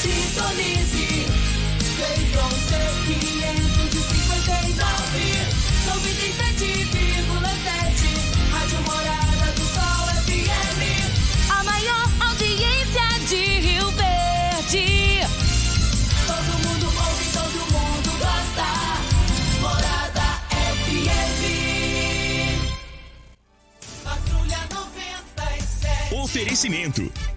Sintonize. Feitron C559. 97,7. Rádio Morada do Sol FM. A maior audiência de Rio Verde. Todo mundo ouve, todo mundo gosta. Morada FM. Patrulha 97. Oferecimento.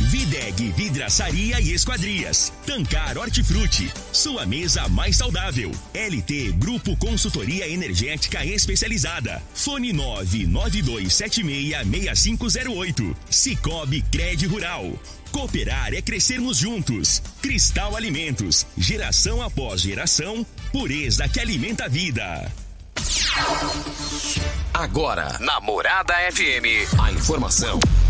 Videg Vidraçaria e Esquadrias. Tancar Hortifruti. Sua mesa mais saudável. LT Grupo Consultoria Energética Especializada. Fone 992766508. Cicobi Cred Rural. Cooperar é crescermos juntos. Cristal Alimentos. Geração após geração. Pureza que alimenta a vida. Agora, na Morada FM, a informação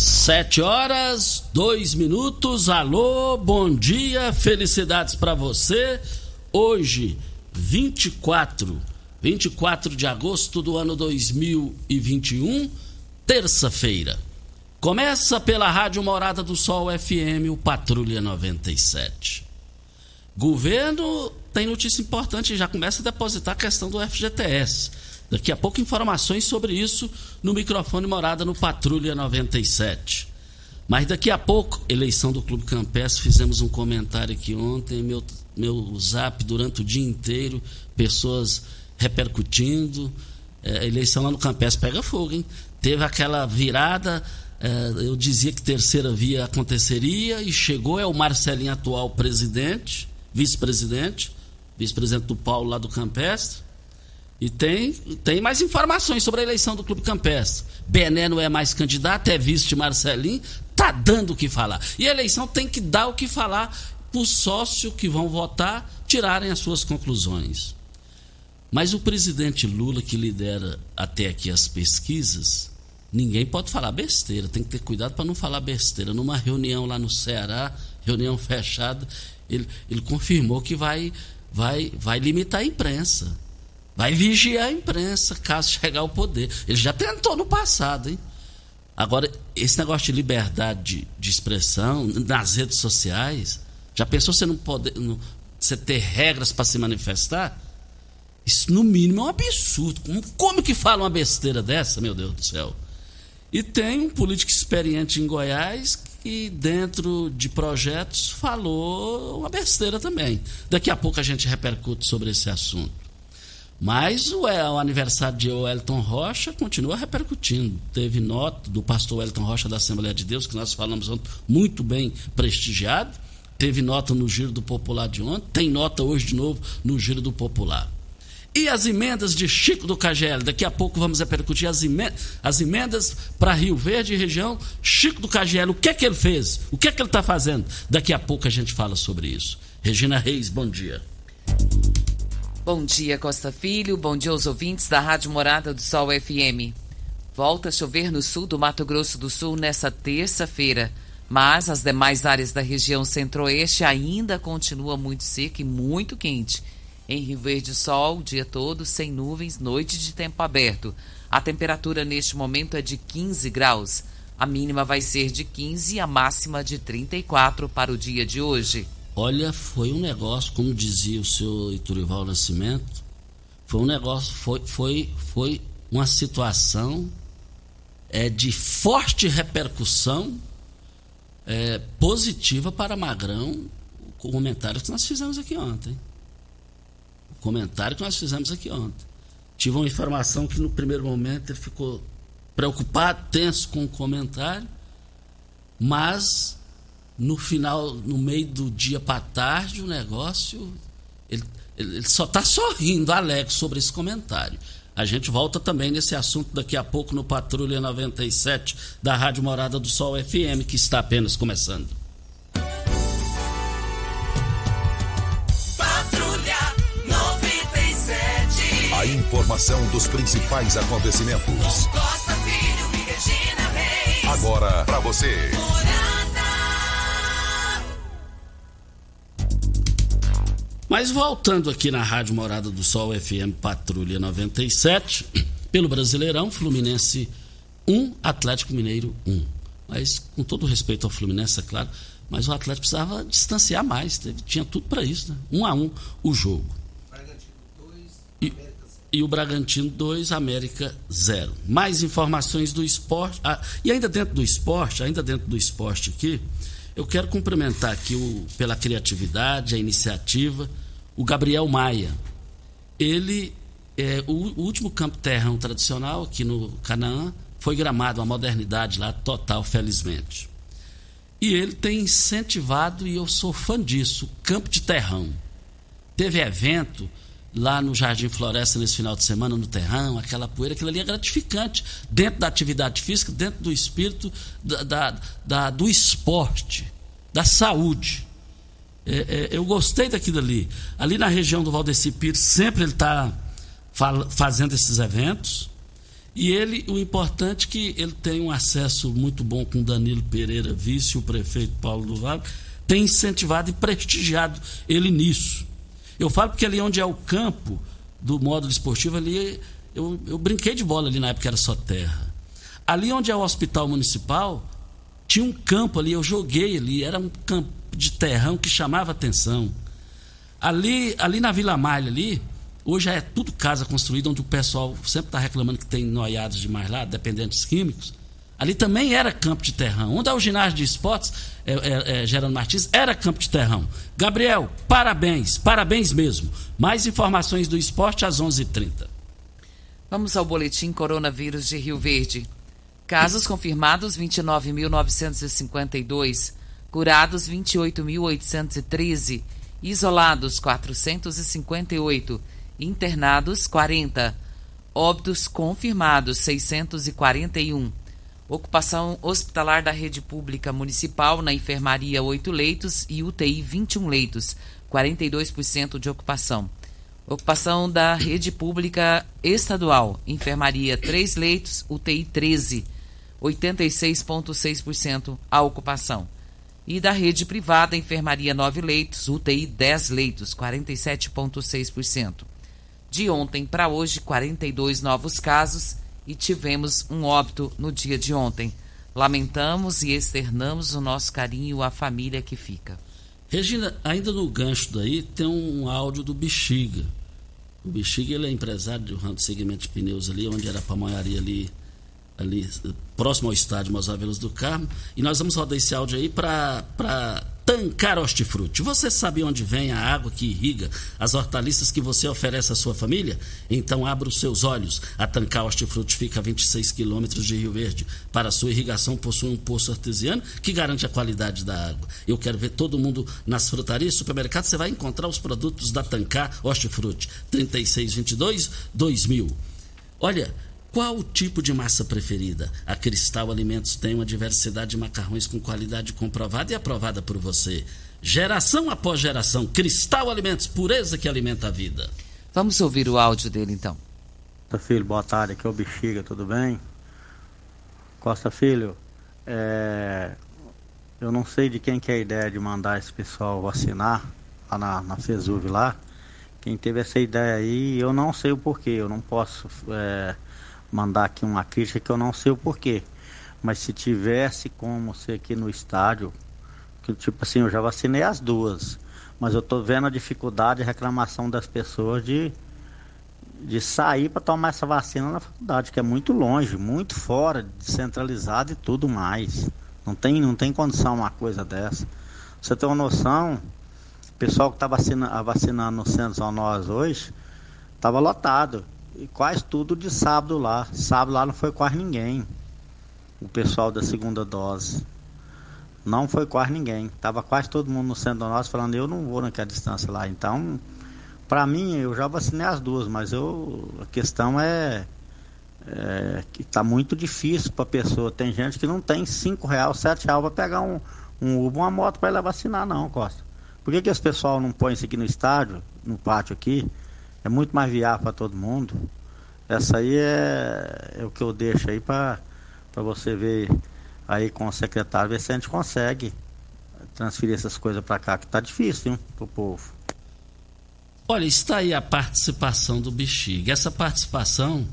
Sete horas, dois minutos. Alô, bom dia, felicidades para você. Hoje, 24, 24 de agosto do ano 2021, terça-feira. Começa pela Rádio Morada do Sol FM, o Patrulha 97. Governo tem notícia importante já começa a depositar a questão do FGTS. Daqui a pouco informações sobre isso no microfone Morada no Patrulha 97. Mas daqui a pouco, eleição do Clube Campestre, fizemos um comentário aqui ontem, meu, meu zap durante o dia inteiro, pessoas repercutindo. É, eleição lá no Campestre pega fogo, hein? Teve aquela virada, é, eu dizia que terceira via aconteceria e chegou, é o Marcelinho atual presidente, vice-presidente, vice-presidente do Paulo lá do Campestre. E tem, tem mais informações sobre a eleição do Clube Campestre. Bené não é mais candidato, é vice de Marcelinho, tá dando o que falar. E a eleição tem que dar o que falar para os sócios que vão votar tirarem as suas conclusões. Mas o presidente Lula, que lidera até aqui as pesquisas, ninguém pode falar besteira, tem que ter cuidado para não falar besteira. Numa reunião lá no Ceará, reunião fechada, ele, ele confirmou que vai, vai, vai limitar a imprensa. Vai vigiar a imprensa caso chegar ao poder. Ele já tentou no passado, hein? Agora, esse negócio de liberdade de, de expressão nas redes sociais, já pensou você não poder, não, você ter regras para se manifestar? Isso, no mínimo, é um absurdo. Como, como que fala uma besteira dessa, meu Deus do céu? E tem um político experiente em Goiás que, dentro de projetos, falou uma besteira também. Daqui a pouco a gente repercute sobre esse assunto. Mas o, é, o aniversário de Wellington Rocha continua repercutindo. Teve nota do pastor Wellington Rocha da Assembleia de Deus, que nós falamos ontem, muito bem prestigiado. Teve nota no Giro do Popular de ontem, tem nota hoje de novo no Giro do Popular. E as emendas de Chico do KGL? Daqui a pouco vamos repercutir as emendas, as emendas para Rio Verde e região. Chico do KGL, o que é que ele fez? O que é que ele está fazendo? Daqui a pouco a gente fala sobre isso. Regina Reis, bom dia. Bom dia, Costa Filho. Bom dia aos ouvintes da Rádio Morada do Sol FM. Volta a chover no sul do Mato Grosso do Sul nesta terça-feira, mas as demais áreas da região centro-oeste ainda continua muito seca e muito quente. Em Rio Verde, sol o dia todo, sem nuvens, noite de tempo aberto. A temperatura neste momento é de 15 graus. A mínima vai ser de 15 e a máxima de 34 para o dia de hoje. Olha, foi um negócio, como dizia o senhor Iturival Nascimento, foi um negócio, foi, foi, foi uma situação é, de forte repercussão é, positiva para Magrão, o comentário que nós fizemos aqui ontem. O comentário que nós fizemos aqui ontem. Tive uma informação que no primeiro momento ele ficou preocupado, tenso com o comentário, mas no final, no meio do dia para tarde, o negócio. Ele, ele só está sorrindo, alegre sobre esse comentário. A gente volta também nesse assunto daqui a pouco no Patrulha 97 da Rádio Morada do Sol FM, que está apenas começando. Patrulha 97. A informação dos principais acontecimentos. Costa Filho e Regina Reis. Agora para você. Mas voltando aqui na Rádio Morada do Sol FM Patrulha 97, pelo Brasileirão, Fluminense 1, Atlético Mineiro 1. Mas com todo respeito ao Fluminense, é claro, mas o Atlético precisava distanciar mais, teve, tinha tudo para isso, né? 1 a 1 o jogo. E, e o Bragantino 2, América 0. Mais informações do esporte. Ah, e ainda dentro do esporte, ainda dentro do esporte aqui, eu quero cumprimentar aqui o, pela criatividade, a iniciativa, o Gabriel Maia. Ele é o, o último campo terrão tradicional aqui no Canaã foi gramado, uma modernidade lá total, felizmente. E ele tem incentivado, e eu sou fã disso, campo de terrão. Teve evento lá no Jardim Floresta nesse final de semana, no terrão, aquela poeira, aquilo ali é gratificante, dentro da atividade física, dentro do espírito da, da, da do esporte, da saúde. É, é, eu gostei daquilo ali. Ali na região do Valdeci Pires, sempre ele está fazendo esses eventos. E ele, o importante é que ele tem um acesso muito bom com Danilo Pereira, vice o prefeito Paulo do Vale, tem incentivado e prestigiado ele nisso. Eu falo porque ali onde é o campo do módulo esportivo, ali eu, eu brinquei de bola ali na época era só terra. Ali onde é o hospital municipal, tinha um campo ali, eu joguei ali, era um campo de terrão que chamava atenção. Ali, ali na Vila Malha ali, hoje é tudo casa construída, onde o pessoal sempre está reclamando que tem noiados demais lá, dependentes químicos. Ali também era campo de terrão. Onde é o ginásio de esportes, é, é, é, Gerando Martins, era campo de terrão. Gabriel, parabéns, parabéns mesmo. Mais informações do esporte às 11:30. h 30 Vamos ao boletim coronavírus de Rio Verde. Casos confirmados 29.952, curados 28.813, isolados 458, internados 40, óbitos confirmados 641. Ocupação hospitalar da rede pública municipal na enfermaria 8 leitos e UTI 21 leitos, 42% de ocupação. Ocupação da rede pública estadual, enfermaria 3 leitos, UTI 13, 86,6% a ocupação. E da rede privada, enfermaria 9 leitos, UTI 10 leitos, 47,6%. De ontem para hoje, 42 novos casos e tivemos um óbito no dia de ontem. Lamentamos e externamos o nosso carinho à família que fica. Regina, ainda no gancho daí, tem um áudio do Bexiga. O Bexiga ele é empresário do segmento de pneus ali, onde era a pamonharia ali, ali próximo ao estádio Mosavelos do Carmo. E nós vamos rodar esse áudio aí para Tancar Hortifruti. Você sabe onde vem a água que irriga as hortaliças que você oferece à sua família? Então abra os seus olhos. A Tancar Hortifruti fica a 26 quilômetros de Rio Verde. Para sua irrigação possui um poço artesiano que garante a qualidade da água. Eu quero ver todo mundo nas frutarias supermercados. Você vai encontrar os produtos da Tancar Hortifruti. 3622 2000. Olha, qual o tipo de massa preferida? A Cristal Alimentos tem uma diversidade de macarrões com qualidade comprovada e aprovada por você. Geração após geração, Cristal Alimentos, pureza que alimenta a vida. Vamos ouvir o áudio dele então. Costa Filho, boa tarde, aqui é o Bexiga, tudo bem? Costa Filho, é... eu não sei de quem que é a ideia de mandar esse pessoal vacinar lá na, na FESUV lá. Quem teve essa ideia aí, eu não sei o porquê, eu não posso... É mandar aqui uma crítica que eu não sei o porquê. Mas se tivesse como ser aqui no estádio, que tipo assim, eu já vacinei as duas. Mas eu tô vendo a dificuldade, a reclamação das pessoas de, de sair para tomar essa vacina na faculdade, que é muito longe, muito fora, descentralizado e tudo mais. Não tem, não tem condição uma coisa dessa. Você tem uma noção, o pessoal que está vacina, vacinando no centro nós hoje, estava lotado. E quase tudo de sábado lá. Sábado lá não foi quase ninguém. O pessoal da segunda dose. Não foi quase ninguém. Tava quase todo mundo no centro nosso falando, eu não vou naquela distância lá. Então, para mim, eu já vacinei as duas, mas eu a questão é, é que tá muito difícil para pessoa. Tem gente que não tem cinco reais, sete reais para pegar um, um Uber, uma moto para ir lá vacinar, não, Costa. Por que, que esse pessoal não põe isso aqui no estádio, no pátio aqui? É muito mais viável para todo mundo. Essa aí é, é o que eu deixo aí para você ver aí com o secretário, ver se a gente consegue transferir essas coisas para cá, que tá difícil, hein, pro povo. Olha, está aí a participação do Bexiga. Essa participação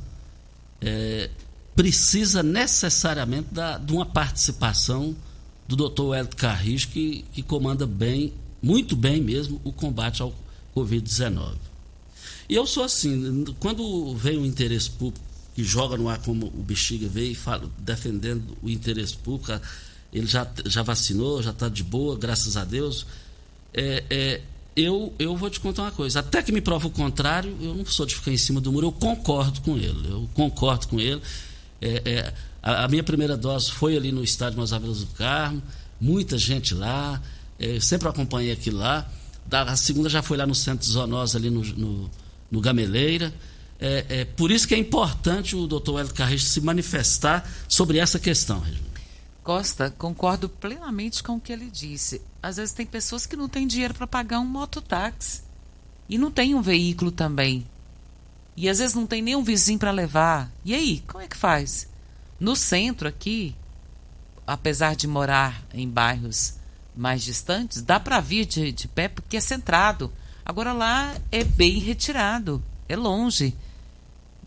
é, precisa necessariamente da, de uma participação do doutor Hélio Carris, que, que comanda bem, muito bem mesmo, o combate ao Covid-19. E eu sou assim, quando vem o interesse público que joga no ar como o Bexiga veio fala, defendendo o interesse público. Ele já, já vacinou, já está de boa, graças a Deus. É, é, eu, eu vou te contar uma coisa. Até que me prova o contrário, eu não sou de ficar em cima do muro, eu concordo com ele. Eu concordo com ele. É, é a, a, minha primeira dose foi ali no estádio Nós Avelas do Carmo, muita gente lá, é, sempre acompanhei aquilo lá. Da, a segunda já foi lá no Centro Zonosa, ali no, no, no Gameleira. É, é, por isso que é importante o doutor Hélio Carreiro se manifestar sobre essa questão. Costa, concordo plenamente com o que ele disse. Às vezes tem pessoas que não têm dinheiro para pagar um mototáxi e não tem um veículo também. E às vezes não tem nem um vizinho para levar. E aí, como é que faz? No centro aqui, apesar de morar em bairros mais distantes, dá para vir de, de pé porque é centrado. Agora lá é bem retirado, é longe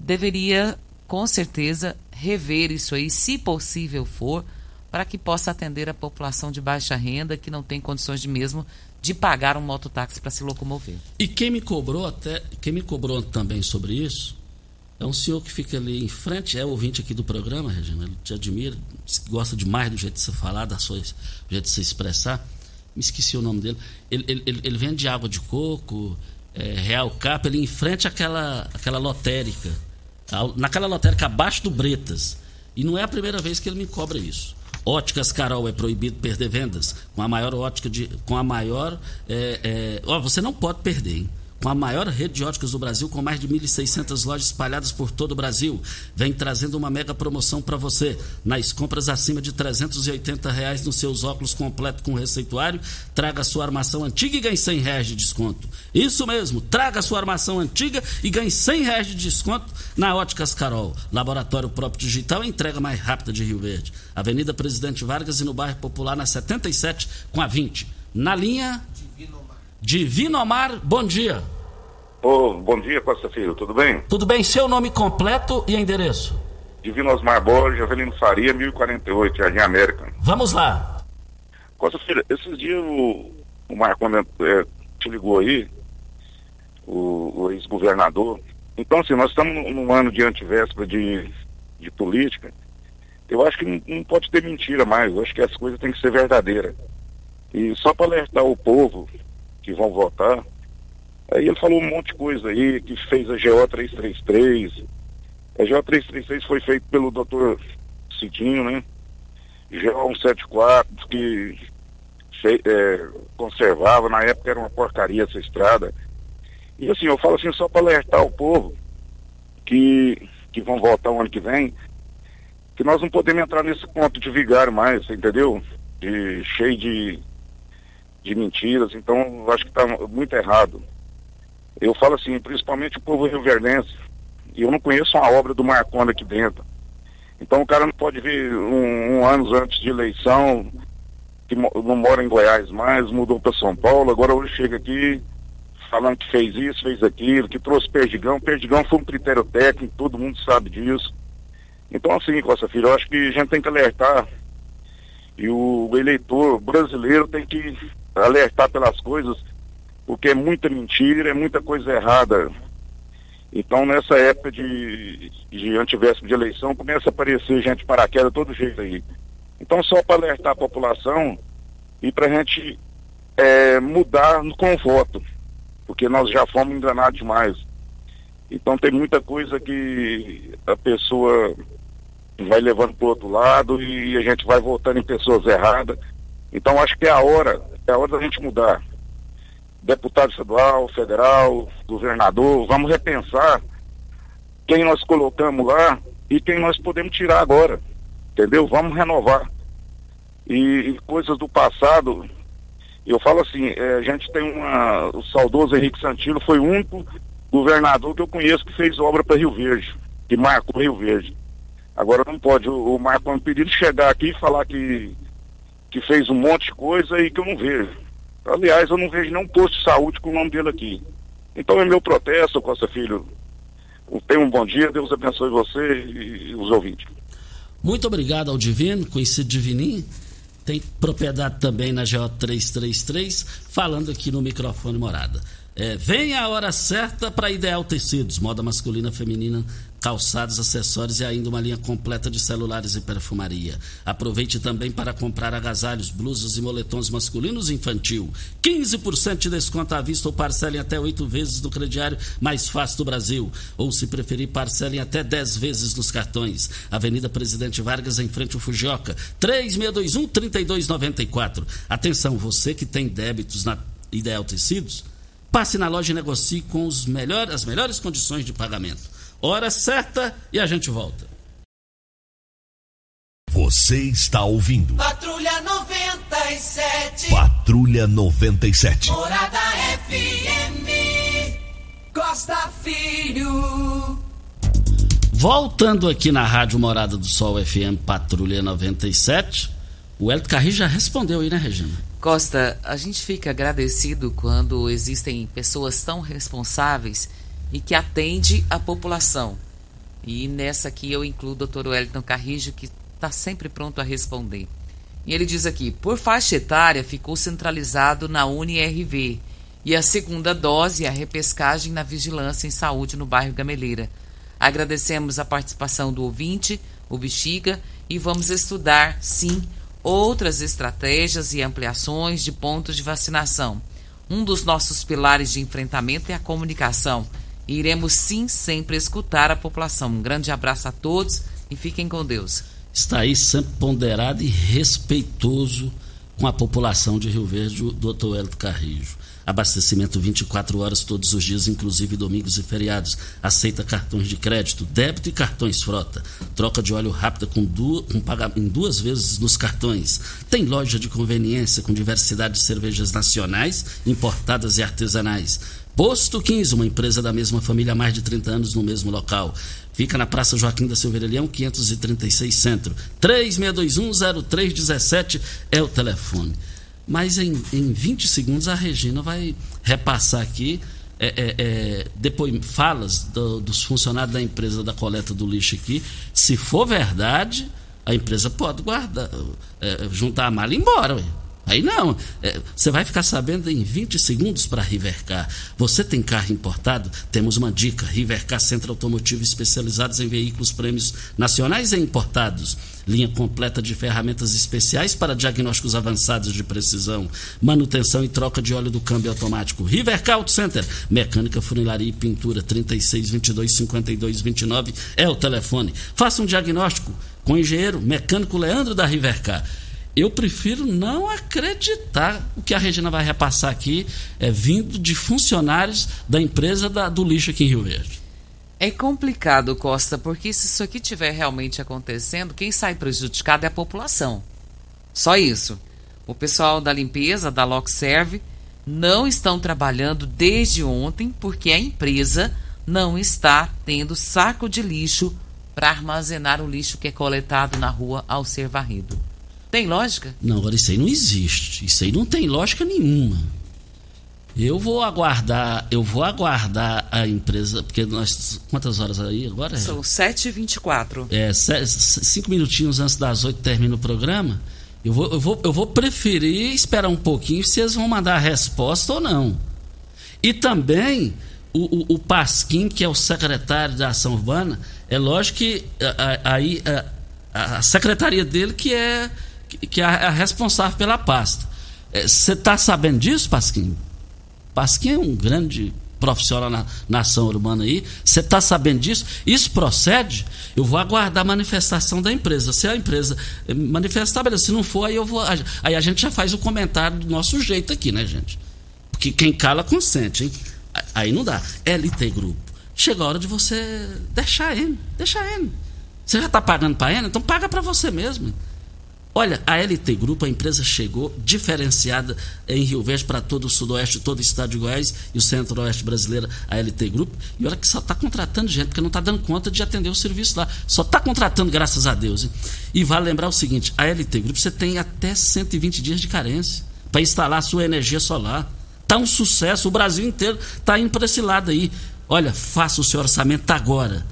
deveria, com certeza, rever isso aí, se possível for, para que possa atender a população de baixa renda que não tem condições de mesmo de pagar um mototáxi para se locomover. E quem me cobrou até, quem me cobrou também sobre isso, é um senhor que fica ali em frente, é ouvinte aqui do programa, Regina, ele te admira, gosta demais do jeito de você falar, da sua, do jeito de você expressar. Me esqueci o nome dele. Ele, ele, ele vende água de coco, é, Real Capa, ele em frente àquela, lotérica naquela lotérica abaixo do Bretas. E não é a primeira vez que ele me cobra isso. Óticas Carol é proibido perder vendas com a maior ótica de, com a maior, é, é, ó, você não pode perder, hein? A maior rede de óticas do Brasil, com mais de 1.600 lojas espalhadas por todo o Brasil. Vem trazendo uma mega promoção para você. Nas compras acima de 380 reais nos seus óculos completo com receituário, traga sua armação antiga e ganhe 100 reais de desconto. Isso mesmo, traga sua armação antiga e ganhe 100 reais de desconto na Óticas Carol. Laboratório próprio digital, entrega mais rápida de Rio Verde. Avenida Presidente Vargas e no bairro Popular, na 77 com a 20. Na linha Divino Omar, bom dia. Oh, bom dia, Costa Filho, tudo bem? Tudo bem, seu nome completo e endereço? Divino Osmar Borges, Avelino Faria, 1048, Jardim América. Vamos lá. Costa Filho, esses dias o, o Marconi é, te ligou aí, o, o ex-governador. Então, assim, nós estamos num, num ano de antivéspera de, de política. Eu acho que não, não pode ter mentira mais, eu acho que as coisas têm que ser verdadeiras. E só para alertar o povo que vão votar. Aí ele falou um monte de coisa aí, que fez a GO 333. A GO 333 foi feita pelo doutor Cidinho, né? GO 174, que é, conservava, na época era uma porcaria essa estrada. E assim, eu falo assim só para alertar o povo que, que vão votar o ano que vem, que nós não podemos entrar nesse ponto de vigário mais, entendeu? De, cheio de de mentiras, então acho que está muito errado. Eu falo assim, principalmente o povo rioverdense, e eu não conheço uma obra do Marconi aqui dentro. Então o cara não pode vir um, um ano antes de eleição, que não mora em Goiás mais, mudou para São Paulo, agora hoje chega aqui falando que fez isso, fez aquilo, que trouxe Perdigão. Perdigão foi um critério técnico, todo mundo sabe disso. Então, assim, Costa Filho, eu acho que a gente tem que alertar e o eleitor brasileiro tem que alertar pelas coisas, porque é muita mentira, é muita coisa errada. Então, nessa época de, de antivéspera de eleição, começa a aparecer gente paraquedas todo jeito aí. Então, só para alertar a população e para a gente é, mudar com voto, porque nós já fomos enganados demais. Então, tem muita coisa que a pessoa vai levando para o outro lado e a gente vai votando em pessoas erradas. Então acho que é a hora, é a hora da gente mudar. Deputado estadual, federal, governador, vamos repensar quem nós colocamos lá e quem nós podemos tirar agora. Entendeu? Vamos renovar. E, e coisas do passado, eu falo assim, é, a gente tem uma. O saudoso Henrique Santino foi o único governador que eu conheço que fez obra para Rio Verde, que marcou Rio Verde. Agora não pode o, o Marco Pedido chegar aqui e falar que, que fez um monte de coisa e que eu não vejo. Aliás, eu não vejo nenhum posto de saúde com o nome dele aqui. Então é meu protesto, Costa Filho. Tenha um bom dia, Deus abençoe você e os ouvintes. Muito obrigado ao Divino, conhecido Divininho. Tem propriedade também na GO 333, falando aqui no microfone morada. É, vem a hora certa para Ideal Tecidos, moda masculina, feminina, calçados, acessórios e ainda uma linha completa de celulares e perfumaria. Aproveite também para comprar agasalhos, blusas e moletons masculinos e infantil. 15% de desconto à vista ou parcelem até oito vezes no crediário mais fácil do Brasil. Ou, se preferir, parcelem até 10 vezes nos cartões. Avenida Presidente Vargas, em frente ao Fujioka. 3621-3294. Atenção, você que tem débitos na Ideal Tecidos, passe na loja e negocie com melhor, as melhores condições de pagamento hora certa e a gente volta. Você está ouvindo. Patrulha 97. Patrulha 97. Morada FM. Costa Filho. Voltando aqui na Rádio Morada do Sol FM Patrulha 97, o Elton Carri já respondeu aí, né, Regina? Costa, a gente fica agradecido quando existem pessoas tão responsáveis e que atende a população. E nessa aqui eu incluo o doutor Wellington Carrijo, que está sempre pronto a responder. E ele diz aqui: por faixa etária ficou centralizado na UniRV e a segunda dose a repescagem na vigilância em saúde no bairro Gameleira. Agradecemos a participação do ouvinte, o Bexiga, e vamos estudar, sim, outras estratégias e ampliações de pontos de vacinação. Um dos nossos pilares de enfrentamento é a comunicação e iremos sim sempre escutar a população. Um grande abraço a todos e fiquem com Deus. Está aí sempre ponderado e respeitoso com a população de Rio Verde, o doutor Hélio Carrijo. Abastecimento 24 horas todos os dias, inclusive domingos e feriados. Aceita cartões de crédito, débito e cartões frota. Troca de óleo rápida com, duas, com em duas vezes nos cartões. Tem loja de conveniência com diversidade de cervejas nacionais, importadas e artesanais Posto 15, uma empresa da mesma família há mais de 30 anos no mesmo local. Fica na Praça Joaquim da Silveira Leão, 536 Centro. 36210317 é o telefone. Mas em, em 20 segundos a Regina vai repassar aqui é, é, é, depois falas do, dos funcionários da empresa da coleta do lixo aqui. Se for verdade, a empresa pode guardar, é, juntar a mala e ir embora. Ué. Aí não, é, você vai ficar sabendo em 20 segundos para Rivercar. Você tem carro importado? Temos uma dica: Rivercar Centro Automotivo especializados em veículos prêmios nacionais e importados. Linha completa de ferramentas especiais para diagnósticos avançados de precisão, manutenção e troca de óleo do câmbio automático. Rivercar Auto Center, mecânica, funilaria e pintura 36 22 52 29 é o telefone. Faça um diagnóstico com o engenheiro mecânico Leandro da Rivercar eu prefiro não acreditar o que a Regina vai repassar aqui é vindo de funcionários da empresa da, do lixo aqui em Rio Verde. É complicado, Costa, porque se isso aqui estiver realmente acontecendo, quem sai prejudicado é a população. Só isso. O pessoal da limpeza, da Lockserve, não estão trabalhando desde ontem porque a empresa não está tendo saco de lixo para armazenar o lixo que é coletado na rua ao ser varrido. Tem lógica? Não, agora isso aí não existe. Isso aí não tem lógica nenhuma. Eu vou aguardar, eu vou aguardar a empresa, porque nós. Quantas horas aí agora? São 7h24. É, cinco minutinhos antes das oito termina o programa. Eu vou, eu, vou, eu vou preferir esperar um pouquinho se eles vão mandar a resposta ou não. E também o, o, o Pasquim, que é o secretário da Ação Urbana, é lógico que a- a- aí a, a secretaria dele que é, que é a, a responsável pela pasta. Você está sabendo disso, Pasquim? Pasquim é um grande profissional na, na ação urbana aí. Você está sabendo disso? Isso procede? Eu vou aguardar a manifestação da empresa. Se a empresa eh, manifestar, beleza. Se não for, aí eu vou. Aí a gente já faz o comentário do nosso jeito aqui, né, gente? Porque quem cala consente, hein? Aí não dá. LT Grupo. Chega a hora de você deixar ele. Deixar ele. Você já está pagando para ele? Então paga para você mesmo. Olha, a LT Grupo, a empresa chegou diferenciada em Rio Verde para todo o sudoeste, todo o estado de Goiás e o centro-oeste brasileiro, a LT Grupo. E olha que só está contratando gente, porque não está dando conta de atender o serviço lá. Só está contratando, graças a Deus. Hein? E vale lembrar o seguinte: a LT Grupo você tem até 120 dias de carência para instalar a sua energia solar. Está um sucesso, o Brasil inteiro está indo para esse lado aí. Olha, faça o seu orçamento agora.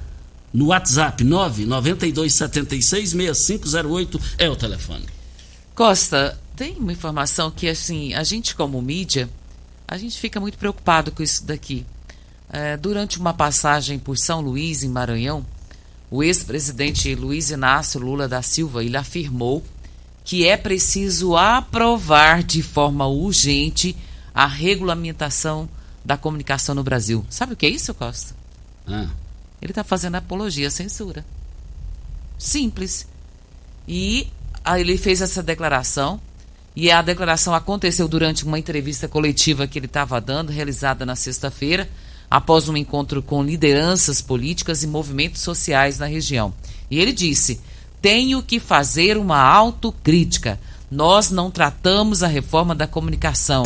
No WhatsApp 992766508 é o telefone. Costa, tem uma informação que assim, a gente como mídia, a gente fica muito preocupado com isso daqui. É, durante uma passagem por São Luís, em Maranhão, o ex-presidente Luiz Inácio Lula da Silva ele afirmou que é preciso aprovar de forma urgente a regulamentação da comunicação no Brasil. Sabe o que é isso, Costa? Ah. Ele está fazendo apologia à censura. Simples. E aí ele fez essa declaração. E a declaração aconteceu durante uma entrevista coletiva que ele estava dando, realizada na sexta-feira, após um encontro com lideranças políticas e movimentos sociais na região. E ele disse: Tenho que fazer uma autocrítica. Nós não tratamos a reforma da comunicação,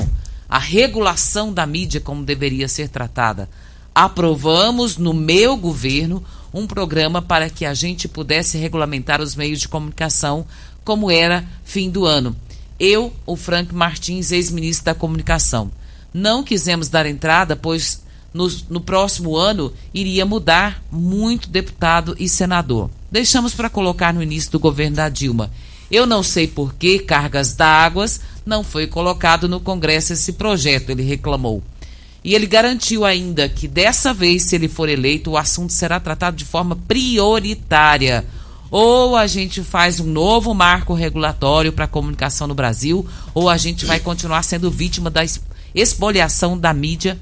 a regulação da mídia como deveria ser tratada aprovamos no meu governo um programa para que a gente pudesse regulamentar os meios de comunicação como era fim do ano. Eu, o Frank Martins, ex-ministro da Comunicação. Não quisemos dar entrada, pois no, no próximo ano iria mudar muito deputado e senador. Deixamos para colocar no início do governo da Dilma. Eu não sei por que cargas d'águas não foi colocado no Congresso esse projeto, ele reclamou. E ele garantiu ainda que dessa vez, se ele for eleito, o assunto será tratado de forma prioritária. Ou a gente faz um novo marco regulatório para a comunicação no Brasil, ou a gente vai continuar sendo vítima da expoliação da mídia,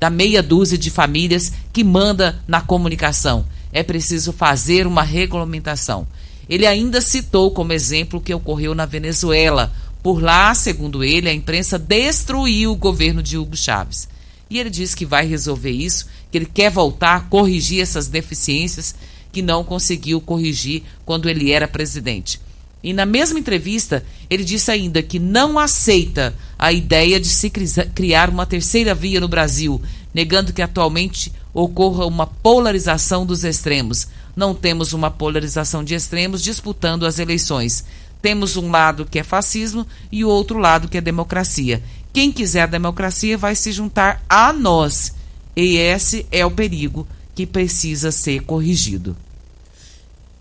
da meia dúzia de famílias que manda na comunicação. É preciso fazer uma regulamentação. Ele ainda citou como exemplo o que ocorreu na Venezuela. Por lá, segundo ele, a imprensa destruiu o governo de Hugo Chávez. E ele disse que vai resolver isso, que ele quer voltar corrigir essas deficiências que não conseguiu corrigir quando ele era presidente. E na mesma entrevista, ele disse ainda que não aceita a ideia de se criar uma terceira via no Brasil, negando que atualmente ocorra uma polarização dos extremos. Não temos uma polarização de extremos disputando as eleições. Temos um lado que é fascismo e o outro lado que é democracia. Quem quiser a democracia vai se juntar a nós. E esse é o perigo que precisa ser corrigido.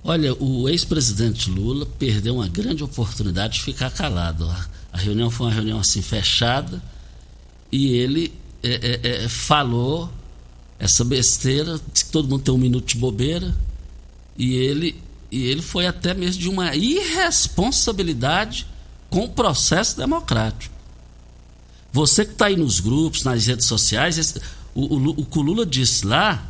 Olha, o ex-presidente Lula perdeu uma grande oportunidade de ficar calado. A reunião foi uma reunião assim fechada e ele é, é, é, falou essa besteira, disse que todo mundo tem um minuto de bobeira e ele e ele foi até mesmo de uma irresponsabilidade com o processo democrático. Você que está aí nos grupos, nas redes sociais, o, o, o que o Lula disse lá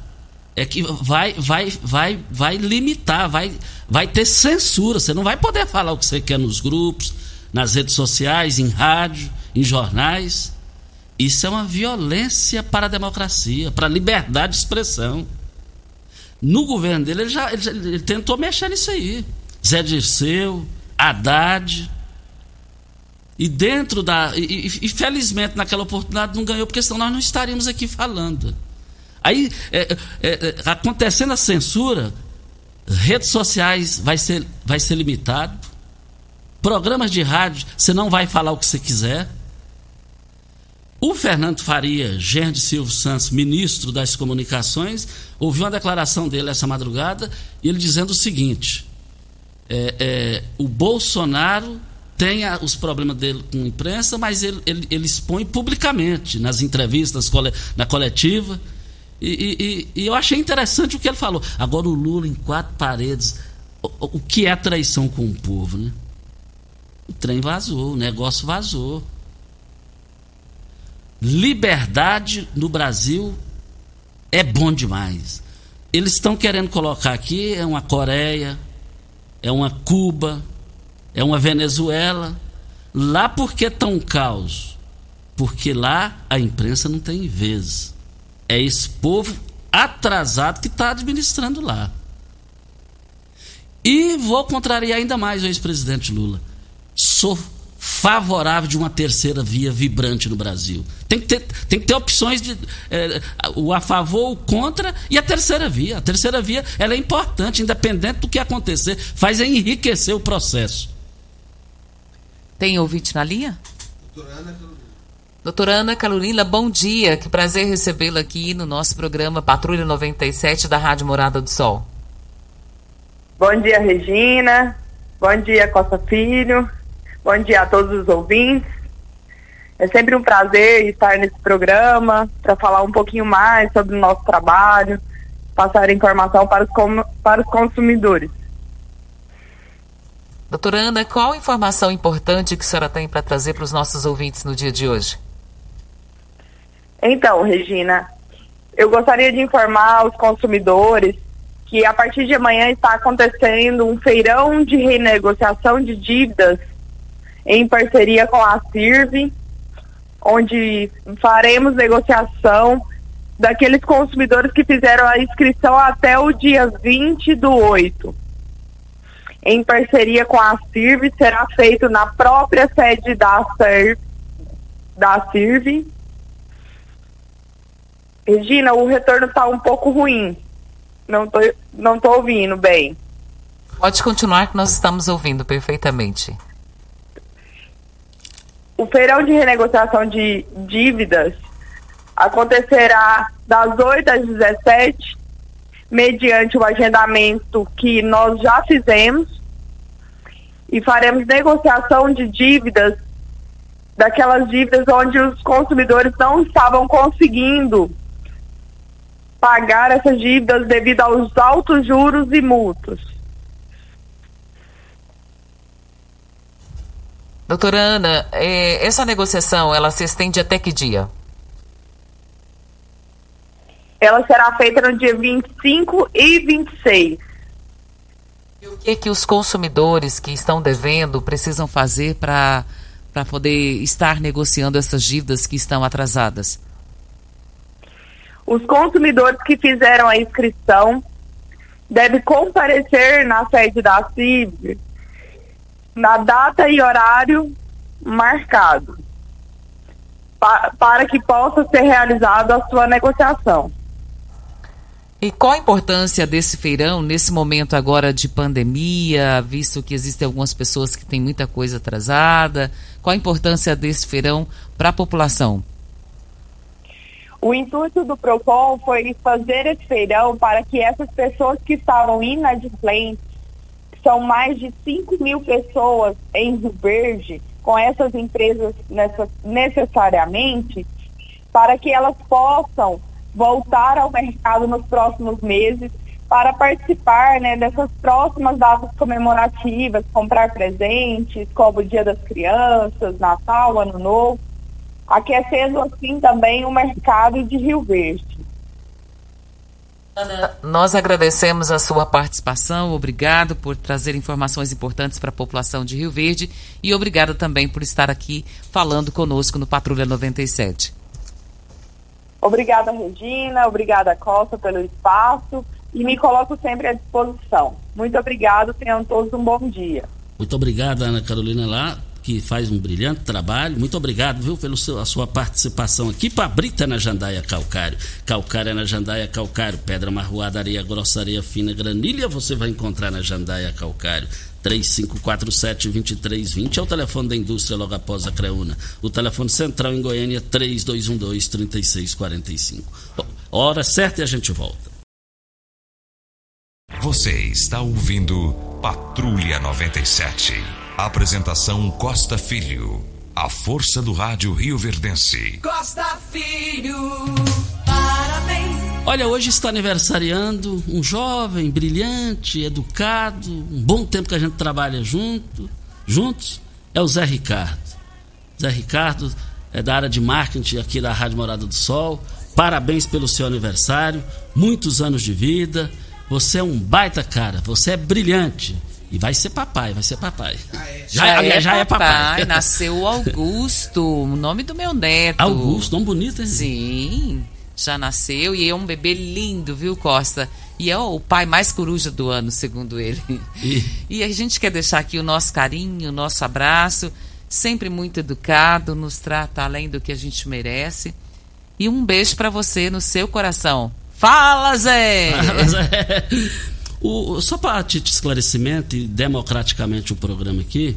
é que vai, vai, vai, vai limitar, vai, vai ter censura. Você não vai poder falar o que você quer nos grupos, nas redes sociais, em rádio, em jornais. Isso é uma violência para a democracia, para a liberdade de expressão. No governo dele, ele já, ele, ele tentou mexer nisso aí. Zé Dirceu, Haddad. E dentro da. E, e, felizmente naquela oportunidade não ganhou, porque senão nós não estaríamos aqui falando. Aí, é, é, é, acontecendo a censura, redes sociais vai ser, vai ser limitado. Programas de rádio, você não vai falar o que você quiser. O Fernando Faria, Gerard Silva Santos, ministro das Comunicações, ouviu uma declaração dele essa madrugada ele dizendo o seguinte: é, é, o Bolsonaro tem os problemas dele com a imprensa, mas ele, ele, ele expõe publicamente nas entrevistas, na coletiva. E, e, e, eu achei interessante o que ele falou. Agora o Lula em quatro paredes. O, o que é traição com o povo, né? O trem vazou, o negócio vazou. Liberdade no Brasil é bom demais. Eles estão querendo colocar aqui é uma Coreia, é uma Cuba, é uma Venezuela. Lá porque está um caos? Porque lá a imprensa não tem vez. É esse povo atrasado que está administrando lá. E vou contrariar ainda mais o ex-presidente Lula. Sou favorável de uma terceira via vibrante no Brasil. Tem que ter, tem que ter opções de é, o a favor, o contra e a terceira via. A terceira via ela é importante, independente do que acontecer, faz enriquecer o processo. Tem ouvinte na linha? Doutora Ana Carolina. Doutora Ana Carolina, bom dia. Que prazer recebê-la aqui no nosso programa Patrulha 97 da Rádio Morada do Sol. Bom dia, Regina. Bom dia, Costa Filho. Bom dia a todos os ouvintes. É sempre um prazer estar nesse programa para falar um pouquinho mais sobre o nosso trabalho, passar informação para os, para os consumidores. Doutora Ana, qual informação importante que a senhora tem para trazer para os nossos ouvintes no dia de hoje? Então, Regina, eu gostaria de informar os consumidores que a partir de amanhã está acontecendo um feirão de renegociação de dívidas em parceria com a CIRV, onde faremos negociação daqueles consumidores que fizeram a inscrição até o dia 20 do 8. Em parceria com a CIRV, será feito na própria sede da, CIRV, da CIRV. Regina, o retorno está um pouco ruim. Não tô, não tô ouvindo bem. Pode continuar que nós estamos ouvindo perfeitamente. O feirão de renegociação de dívidas acontecerá das 8 às 17, mediante o agendamento que nós já fizemos, e faremos negociação de dívidas, daquelas dívidas onde os consumidores não estavam conseguindo pagar essas dívidas devido aos altos juros e multas. Doutora Ana, é, essa negociação, ela se estende até que dia? Ela será feita no dia 25 e 26. E o que, que os consumidores que estão devendo precisam fazer para poder estar negociando essas dívidas que estão atrasadas? Os consumidores que fizeram a inscrição devem comparecer na sede da CIV na data e horário marcado, pa para que possa ser realizada a sua negociação. E qual a importância desse feirão nesse momento agora de pandemia, visto que existem algumas pessoas que têm muita coisa atrasada? Qual a importância desse feirão para a população? O intuito do PROCON foi fazer esse feirão para que essas pessoas que estavam inadimplentes são mais de 5 mil pessoas em Rio Verde, com essas empresas necessariamente, para que elas possam voltar ao mercado nos próximos meses para participar né, dessas próximas datas comemorativas, comprar presentes, como o Dia das Crianças, Natal, Ano Novo, aquecendo assim também o mercado de Rio Verde. Nós agradecemos a sua participação, obrigado por trazer informações importantes para a população de Rio Verde e obrigado também por estar aqui falando conosco no Patrulha 97. Obrigada, Regina, obrigada, Costa, pelo espaço e me coloco sempre à disposição. Muito obrigado, tenham todos um bom dia. Muito obrigado, Ana Carolina lá que faz um brilhante trabalho. Muito obrigado, viu, pela sua participação aqui. Para Brita na Jandaia Calcário. Calcário é na Jandaia Calcário. Pedra marroada, areia grossa, areia fina, granilha você vai encontrar na Jandaia Calcário. 3547-2320 é o telefone da indústria logo após a Creuna. O telefone central em Goiânia 3212-3645. Hora certa e a gente volta. Você está ouvindo Patrulha 97. Apresentação Costa Filho. A força do rádio Rio Verdense. Costa Filho. Olha, hoje está aniversariando um jovem, brilhante, educado, um bom tempo que a gente trabalha junto, juntos, é o Zé Ricardo. Zé Ricardo é da área de marketing aqui da Rádio Morada do Sol. Parabéns pelo seu aniversário, muitos anos de vida. Você é um baita cara, você é brilhante. E vai ser papai, vai ser papai. Já, é, já é papai. Nasceu o Augusto, o nome do meu neto. Augusto, nome bonito, hein? Sim, já nasceu e é um bebê lindo, viu, Costa? E é o pai mais coruja do ano, segundo ele. E, E a gente quer deixar aqui o nosso carinho, o nosso abraço, sempre muito educado, nos trata além do que a gente merece. E um beijo pra você no seu coração. Fala, Zé! Mas é- o- só para título de esclarecimento e democraticamente o programa aqui,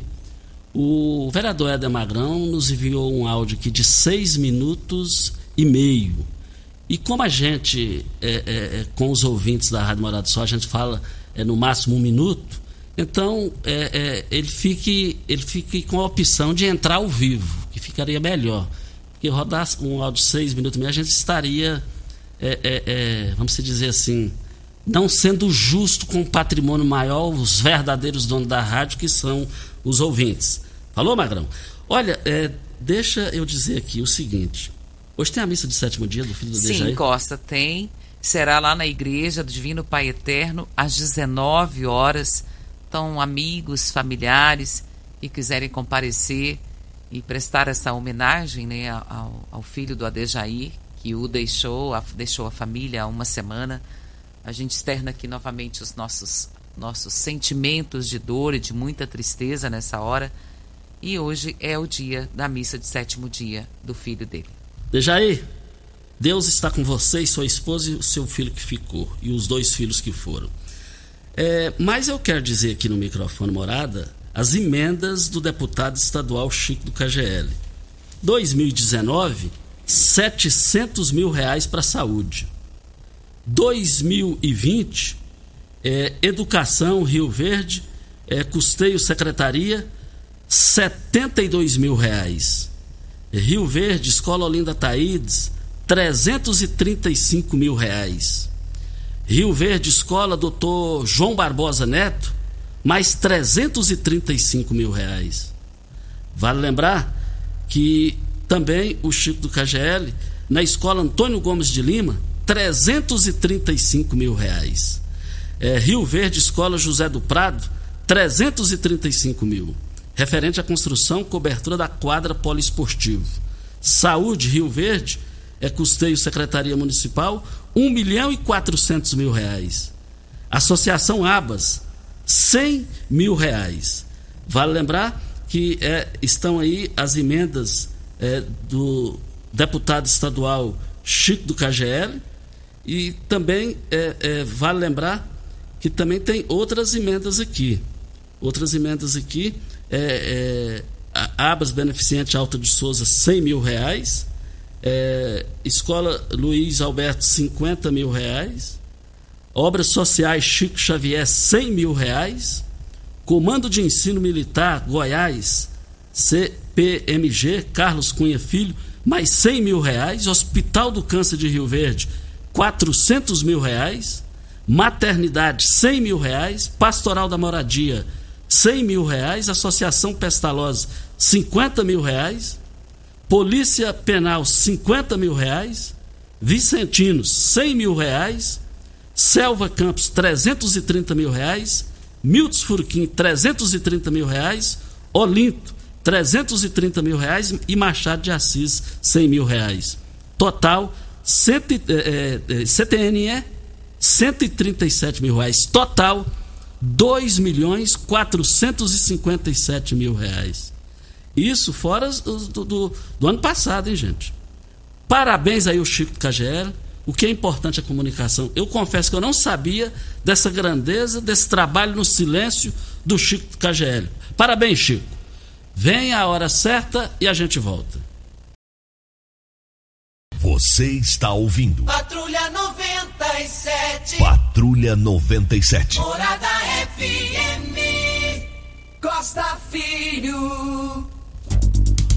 o vereador Éder Magrão nos enviou um áudio aqui de seis minutos e meio. E como a gente, é, é, é, com os ouvintes da Rádio Morada do Sol, a gente fala é, no máximo um minuto, então é, é, ele, fique, ele fique com a opção de entrar ao vivo, que ficaria melhor. Porque rodar um áudio de seis minutos e meio, a gente estaria, vamos dizer assim, não sendo justo com o patrimônio maior, os verdadeiros donos da rádio, que são os ouvintes. Falou, Magrão? Olha, deixa eu dizer aqui o seguinte. Hoje tem a missa de sétimo dia do filho do Sim, Dejaí? Costa, tem. Será lá na igreja do Divino Pai Eterno, às 19 horas. Então, amigos, familiares que quiserem comparecer e prestar essa homenagem né, ao, ao filho do Adejaí, que o deixou, a, deixou a família há uma semana. A gente externa aqui novamente os nossos, nossos sentimentos de dor e de muita tristeza nessa hora. E hoje é o dia da missa de sétimo dia do filho dele. Dejaí, Deus está com você e sua esposa e o seu filho que ficou, e os dois filhos que foram. É, mas eu quero dizer aqui no microfone morada as emendas do deputado estadual Chico do KGL. 2019, 700 mil reais para a saúde. 2020, é, Educação Rio Verde, é, Custeio Secretaria, 72 mil reais. Rio Verde, Escola Olinda Taídes, 335 mil reais. Rio Verde, Escola Doutor João Barbosa Neto, mais 335 mil reais. Vale lembrar que também o Chico do KGL, na Escola Antônio Gomes de Lima, 335 mil reais. É, Rio Verde, Escola José do Prado, 335 mil. Referente à construção, cobertura da quadra poliesportivo. Saúde, Rio Verde, é custeio Secretaria Municipal, 1 milhão e 400 mil reais. Associação Abas, 100 mil reais. Vale lembrar que é, estão aí as emendas é, do deputado estadual Chico do KGL e também é, é, vale lembrar que também tem outras emendas aqui. Outras emendas aqui, é, é, Abas Beneficente Alta de Souza, 100 mil reais. É, Escola Luiz Alberto, 50 mil reais. Obras Sociais Chico Xavier, 100 mil reais. Comando de Ensino Militar Goiás, CPMG, Carlos Cunha Filho, mais 100 mil reais. Hospital do Câncer de Rio Verde, 400 mil reais. Maternidade, 100 mil reais. Pastoral da Moradia, 100 mil reais. Associação Pestalozzi, 50 mil reais. Polícia Penal, 50 mil reais. Vicentinos, 100 mil reais. Selva Campos, 330 mil reais. Milton Furquim, 330 mil reais. Olinto, 330 mil reais. E Machado de Assis, 100 mil reais. Total, cento, eh, eh, CTNE, 137 mil reais. Total, 2 milhões 457 mil reais. Isso fora do, do, do ano passado, hein, gente? Parabéns aí o Chico do o que é importante a comunicação. Eu confesso que eu não sabia dessa grandeza, desse trabalho no silêncio do Chico do KGL. Parabéns, Chico. Vem a hora certa e a gente volta. Você está ouvindo. Patrulha 97. Patrulha 97. Morada FM. Costa Filho.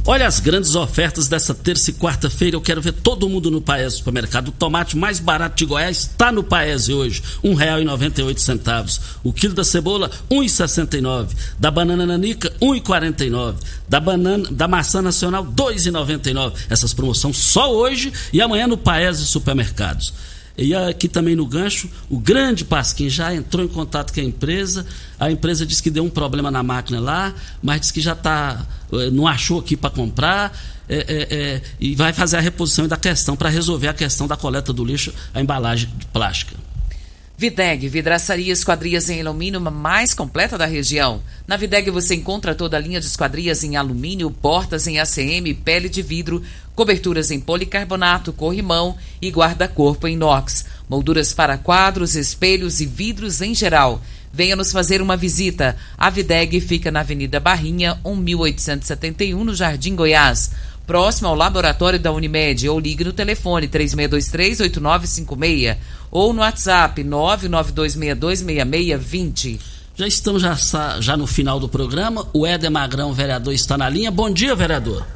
Olha as grandes ofertas dessa terça e quarta-feira. Eu quero ver todo mundo no Paese Supermercado. O tomate mais barato de Goiás está no Paese hoje, R$ 1,98. O quilo da cebola, R$ 1,69. Da banana nanica, R$ 1,49. Da banana, da maçã nacional, R$ 2,99. Essas promoções só hoje e amanhã no Paese Supermercados. E aqui também no gancho, o grande Pasquim já entrou em contato com a empresa. A empresa disse que deu um problema na máquina lá, mas disse que já está. não achou aqui para comprar. É, é, é, e vai fazer a reposição da questão para resolver a questão da coleta do lixo, a embalagem de plástica. Videg, vidraçaria esquadrias em alumínio mais completa da região. Na Videg você encontra toda a linha de esquadrias em alumínio, portas em ACM, pele de vidro, coberturas em policarbonato, corrimão e guarda-corpo inox, molduras para quadros, espelhos e vidros em geral. Venha nos fazer uma visita. A Videg fica na Avenida Barrinha, 1871, no Jardim Goiás próximo ao laboratório da Unimed, ou ligue no telefone 3623-8956 ou no WhatsApp 992626620. Já estamos já, já no final do programa. O Éder Magrão, vereador, está na linha. Bom dia, vereador.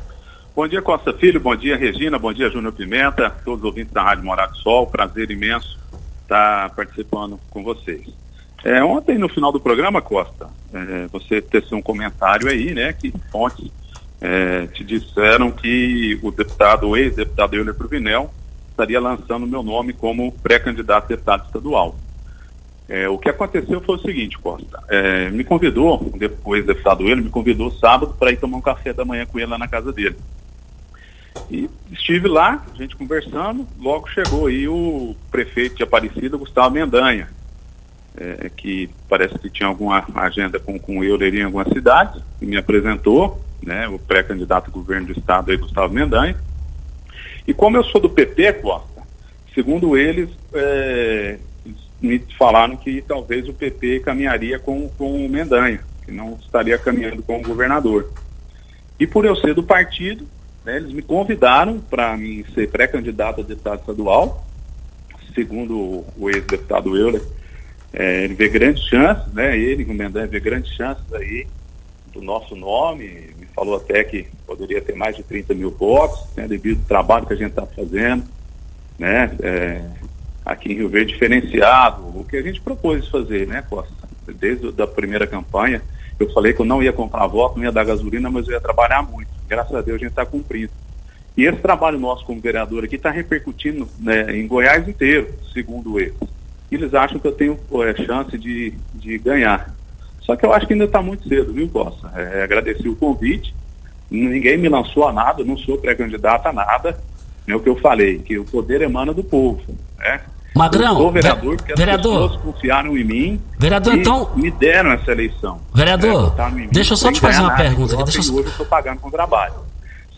Bom dia, Costa Filho. Bom dia, Regina. Bom dia, Júnior Pimenta. Todos os ouvintes da Rádio Morado Sol. Prazer imenso estar participando com vocês. É, ontem, no final do programa, Costa, é, você teceu um comentário aí, né, que fontes é, te disseram que o deputado, o ex-deputado Euler Provinel, estaria lançando meu nome como pré-candidato a deputado estadual. É, o que aconteceu foi o seguinte, Costa. É, me convidou, o ex-deputado Euler me convidou sábado para ir tomar um café da manhã com ele lá na casa dele. E estive lá, a gente conversando, logo chegou aí o prefeito de Aparecida, Gustavo Mendanha, é, que parece que tinha alguma agenda com, com o Euler em alguma cidade, e me apresentou, né, o pré-candidato governo do estado aí, Gustavo Mendanha. E como eu sou do PP, Costa, segundo eles, é, me falaram que talvez o PP caminharia com, com o Mendanha, que não estaria caminhando com o governador. E por eu ser do partido, né, eles me convidaram para mim ser pré-candidato a deputado estadual, segundo o ex-deputado Euler, é, ele vê grandes chances, né? Ele, o Mendanha, vê grandes chances aí do nosso nome, falou até que poderia ter mais de 30 mil votos, né, devido ao trabalho que a gente está fazendo, né, é, aqui em Rio Verde diferenciado, o que a gente propôs fazer, né, Costa? Desde a primeira campanha, eu falei que eu não ia comprar voto, não ia dar gasolina, mas eu ia trabalhar muito. Graças a Deus a gente está cumprindo. E esse trabalho nosso como vereador aqui está repercutindo né, em Goiás inteiro, segundo eles. Eles acham que eu tenho é, chance de, de ganhar. Só que eu acho que ainda está muito cedo, viu, Costa? É, agradeci o convite. Ninguém me lançou a nada, não sou pré-candidato a nada. É o que eu falei, que o poder emana do povo. Né? Magrão, eu sou vereador porque vereador, as pessoas confiaram em mim vereador, e então, me deram essa eleição. Vereador, é, deixa eu só te fazer uma pergunta. Aqui, deixa eu... Hoje eu estou pagando com trabalho.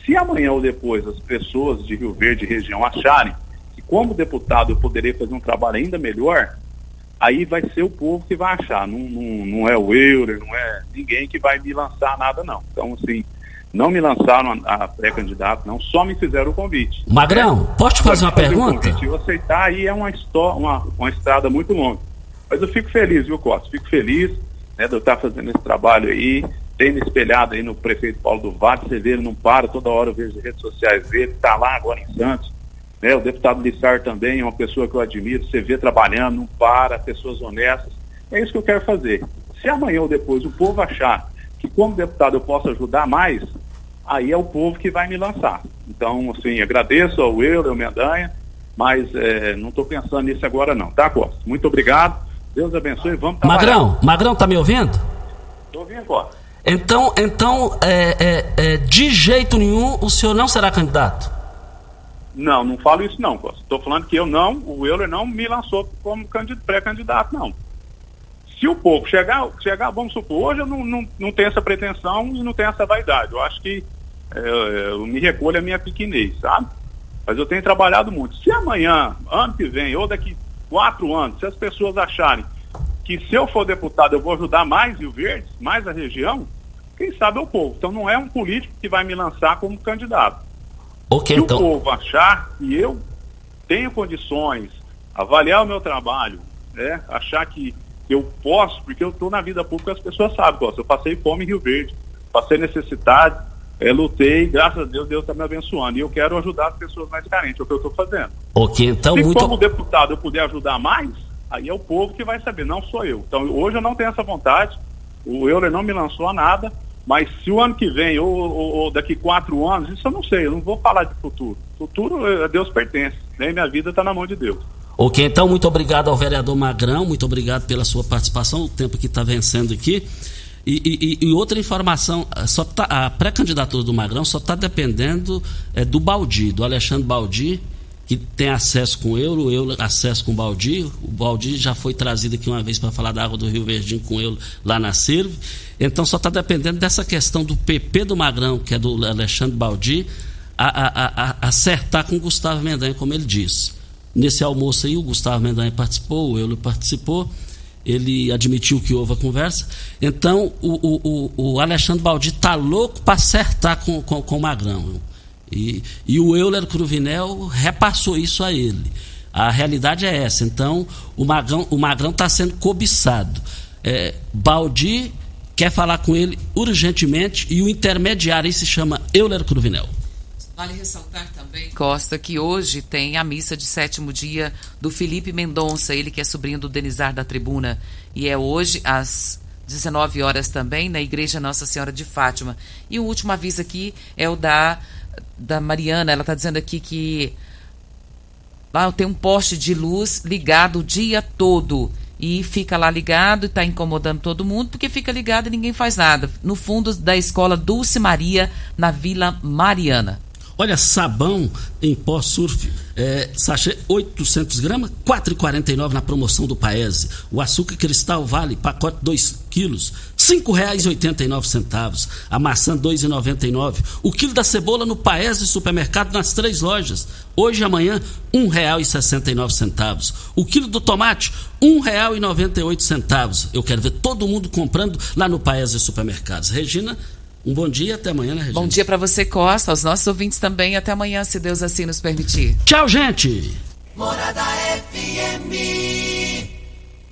Se amanhã ou depois as pessoas de Rio Verde região acharem que como deputado eu poderia fazer um trabalho ainda melhor, aí vai ser o povo que vai achar, não, não, não é o Euler, não é ninguém que vai me lançar nada não. Então, assim, não me lançaram a, a pré-candidato, não, só me fizeram o convite. Magrão, é, posso te fazer uma pergunta? Se eu aceitar, aí é uma, uma, uma estrada muito longa. Mas eu fico feliz, viu, Costa? Fico feliz né, de eu estar fazendo esse trabalho aí, tenho me espelhado aí no prefeito Paulo do Vale, você vê, ele não para, toda hora eu vejo as redes sociais dele, está lá agora em Santos, né? O deputado Lissar também é uma pessoa que eu admiro, você vê trabalhando, não para, pessoas honestas. É isso que eu quero fazer. Se amanhã ou depois o povo achar que como deputado eu posso ajudar mais, aí é o povo que vai me lançar. Então, assim, agradeço ao Euler, ao Mendanha, mas é, não estou pensando nisso agora não, tá, Costa? Muito obrigado, Deus abençoe, vamos trabalhar. Magrão, Magrão, tá me ouvindo? Estou ouvindo, Costa. Então, então é, é, é, de jeito nenhum o senhor não será candidato? Não, não falo isso não, Costa. Estou falando que eu não, o Euler não me lançou como pré-candidato, não. Se o povo chegar, chegar, vamos supor, hoje eu não, não, não tenho essa pretensão e não tenho essa vaidade. Eu acho que é, eu me recolho a minha pequenez, sabe? Mas eu tenho trabalhado muito. Se amanhã, ano que vem, ou daqui quatro anos, se as pessoas acharem que se eu for deputado eu vou ajudar mais Rio Verde, mais a região, quem sabe é o povo. Então não é um político que vai me lançar como candidato. Ok, se então. o povo achar que eu tenho condições, avaliar o meu trabalho, né, achar que eu posso, porque eu estou na vida pública, as pessoas sabem, eu passei fome em Rio Verde, passei necessidade, é, lutei, graças a Deus, Deus está me abençoando. E eu quero ajudar as pessoas mais carentes, é o que eu estou fazendo. Ok, então Se muito. como deputado eu puder ajudar mais, aí é o povo que vai saber, não sou eu. Então hoje eu não tenho essa vontade, o Euler não me lançou a nada, mas se o ano que vem ou, ou- ou daqui quatro anos, isso eu não sei, eu não vou falar de futuro. Futuro eh, a Deus pertence, né? Minha vida está na mão de Deus. Ok, então muito obrigado ao vereador Magrão, muito obrigado pela sua participação, o tempo que está vencendo aqui. E, e- e- outra informação, eh, só tá, a pré-candidatura do Magrão só está dependendo eh, do Baldi, do Alexandre Baldi, que tem acesso com eu, o eu acesso com o Baldi. O Baldi já foi trazido aqui uma vez para falar da água do Rio Verdinho com eu lá na Cerve. Então só está dependendo dessa questão do PP do Magrão, que é do Alexandre Baldi, a- a- a- acertar com o Gustavo Mendanha, como ele disse. Nesse almoço aí, o Gustavo Mendanha participou, o Euler participou, ele admitiu que houve a conversa. Então, o, o- o- Alexandre Baldi está louco para acertar com, com, com o Magrão. E, e o Euler Cruvinel repassou isso a ele. A realidade é essa. Então, o Magrão o Magrão está sendo cobiçado. É, Baldi quer falar com ele urgentemente e o intermediário aí se chama Euler Cruvinel. Vale ressaltar também, Costa, que hoje tem a missa de sétimo dia do Felipe Mendonça, ele que é sobrinho do Denizar da Tribuna. E é hoje, às 19 horas também, na Igreja Nossa Senhora de Fátima. E o último aviso aqui é o da, da Mariana. Ela está dizendo aqui que lá tem um poste de luz ligado o dia todo. E fica lá ligado e está incomodando todo mundo, porque fica ligado e ninguém faz nada. No fundo da escola Dulce Maria, na Vila Mariana. Olha, sabão em pó surf, é, sachê 800 gramas, 4,49 na promoção do Paese. O açúcar cristal vale, pacote 2 quilos, R$ 5,89. A maçã 2,99. O quilo da cebola no Paese Supermercado nas três lojas. Hoje e amanhã, R$ 1,69. O quilo do tomate, R$ 1,98. Eu quero ver todo mundo comprando lá no Paese Supermercados. Regina, um bom dia, até amanhã, né, Regina? Bom dia para você, Costa, aos nossos ouvintes também. Até amanhã, se Deus assim nos permitir. Tchau, gente! Morada FM.